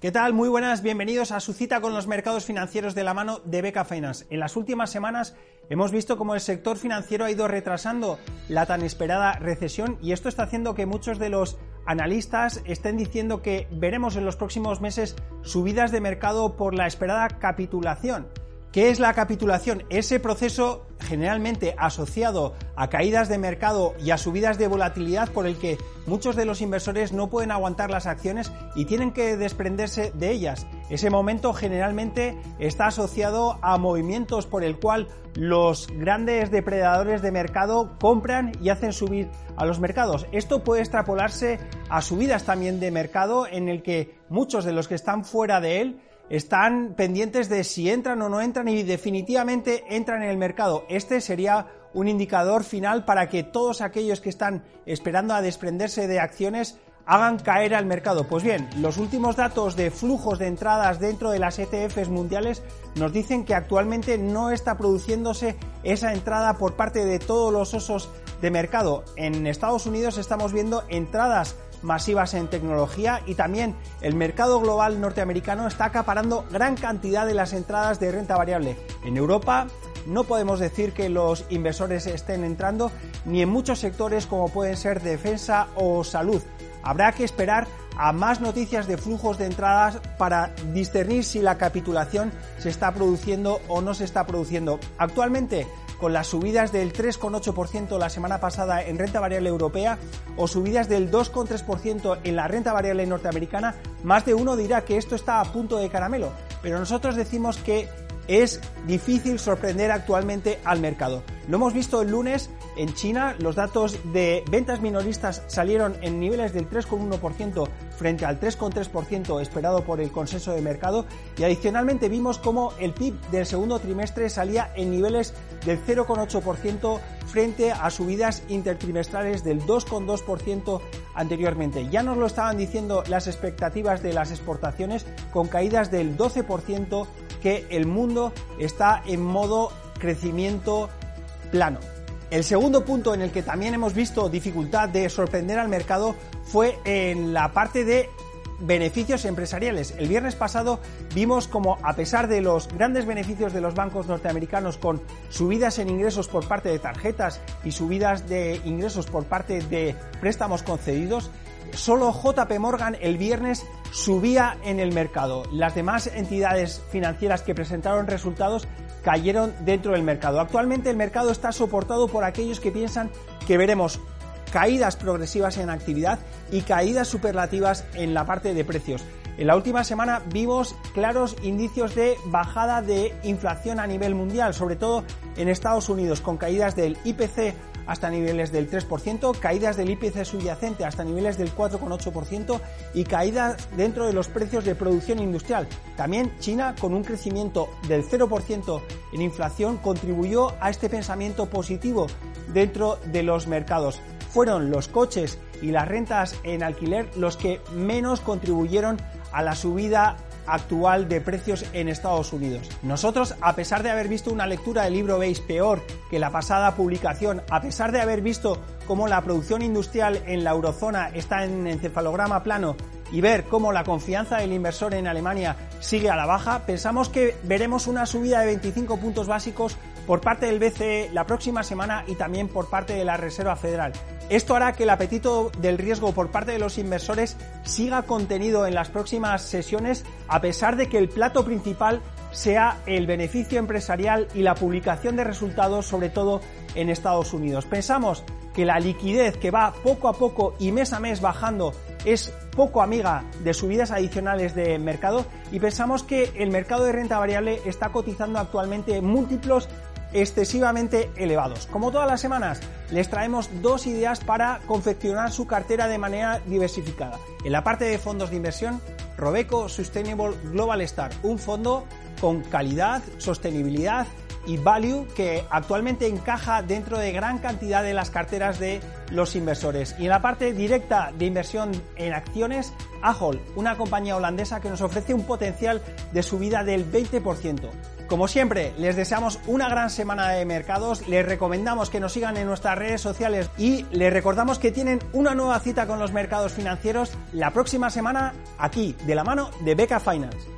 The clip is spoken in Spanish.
¿Qué tal? Muy buenas, bienvenidos a su cita con los mercados financieros de la mano de Beca Finance. En las últimas semanas hemos visto cómo el sector financiero ha ido retrasando la tan esperada recesión y esto está haciendo que muchos de los analistas estén diciendo que veremos en los próximos meses subidas de mercado por la esperada capitulación. ¿Qué es la capitulación? Ese proceso generalmente asociado a caídas de mercado y a subidas de volatilidad por el que muchos de los inversores no pueden aguantar las acciones y tienen que desprenderse de ellas. Ese momento generalmente está asociado a movimientos por el cual los grandes depredadores de mercado compran y hacen subir a los mercados. Esto puede extrapolarse a subidas también de mercado en el que muchos de los que están fuera de él están pendientes de si entran o no entran y definitivamente entran en el mercado. Este sería un indicador final para que todos aquellos que están esperando a desprenderse de acciones hagan caer al mercado. Pues bien, los últimos datos de flujos de entradas dentro de las ETFs mundiales nos dicen que actualmente no está produciéndose esa entrada por parte de todos los osos de mercado. En Estados Unidos estamos viendo entradas masivas en tecnología y también el mercado global norteamericano está acaparando gran cantidad de las entradas de renta variable. En Europa no podemos decir que los inversores estén entrando ni en muchos sectores como pueden ser defensa o salud. Habrá que esperar a más noticias de flujos de entradas para discernir si la capitulación se está produciendo o no se está produciendo. Actualmente con las subidas del 3,8% la semana pasada en renta variable europea o subidas del 2,3% en la renta variable norteamericana, más de uno dirá que esto está a punto de caramelo. Pero nosotros decimos que es difícil sorprender actualmente al mercado. Lo hemos visto el lunes en China, los datos de ventas minoristas salieron en niveles del 3,1% frente al 3,3% esperado por el consenso de mercado y adicionalmente vimos cómo el PIB del segundo trimestre salía en niveles del 0,8% frente a subidas intertrimestrales del 2,2% anteriormente. Ya nos lo estaban diciendo las expectativas de las exportaciones con caídas del 12% que el mundo está en modo crecimiento plano. El segundo punto en el que también hemos visto dificultad de sorprender al mercado fue en la parte de beneficios empresariales. El viernes pasado vimos como a pesar de los grandes beneficios de los bancos norteamericanos con subidas en ingresos por parte de tarjetas y subidas de ingresos por parte de préstamos concedidos, solo JP Morgan el viernes subía en el mercado. Las demás entidades financieras que presentaron resultados cayeron dentro del mercado. Actualmente el mercado está soportado por aquellos que piensan que veremos caídas progresivas en actividad y caídas superlativas en la parte de precios. En la última semana vimos claros indicios de bajada de inflación a nivel mundial, sobre todo en Estados Unidos, con caídas del IPC hasta niveles del 3%, caídas del IPC subyacente hasta niveles del 4,8% y caídas dentro de los precios de producción industrial. También China, con un crecimiento del 0% en inflación, contribuyó a este pensamiento positivo dentro de los mercados. Fueron los coches y las rentas en alquiler los que menos contribuyeron a la subida actual de precios en Estados Unidos. Nosotros, a pesar de haber visto una lectura del libro Base peor que la pasada publicación, a pesar de haber visto cómo la producción industrial en la eurozona está en encefalograma plano y ver cómo la confianza del inversor en Alemania sigue a la baja, pensamos que veremos una subida de 25 puntos básicos por parte del BCE la próxima semana y también por parte de la Reserva Federal. Esto hará que el apetito del riesgo por parte de los inversores siga contenido en las próximas sesiones a pesar de que el plato principal sea el beneficio empresarial y la publicación de resultados, sobre todo en Estados Unidos. Pensamos que la liquidez que va poco a poco y mes a mes bajando es poco amiga de subidas adicionales de mercado y pensamos que el mercado de renta variable está cotizando actualmente múltiplos excesivamente elevados. Como todas las semanas, les traemos dos ideas para confeccionar su cartera de manera diversificada. En la parte de fondos de inversión, Robeco Sustainable Global Star, un fondo con calidad, sostenibilidad y value que actualmente encaja dentro de gran cantidad de las carteras de los inversores. Y en la parte directa de inversión en acciones, Ahold, una compañía holandesa que nos ofrece un potencial de subida del 20%. Como siempre, les deseamos una gran semana de mercados, les recomendamos que nos sigan en nuestras redes sociales y les recordamos que tienen una nueva cita con los mercados financieros la próxima semana aquí, de la mano de Beca Finance.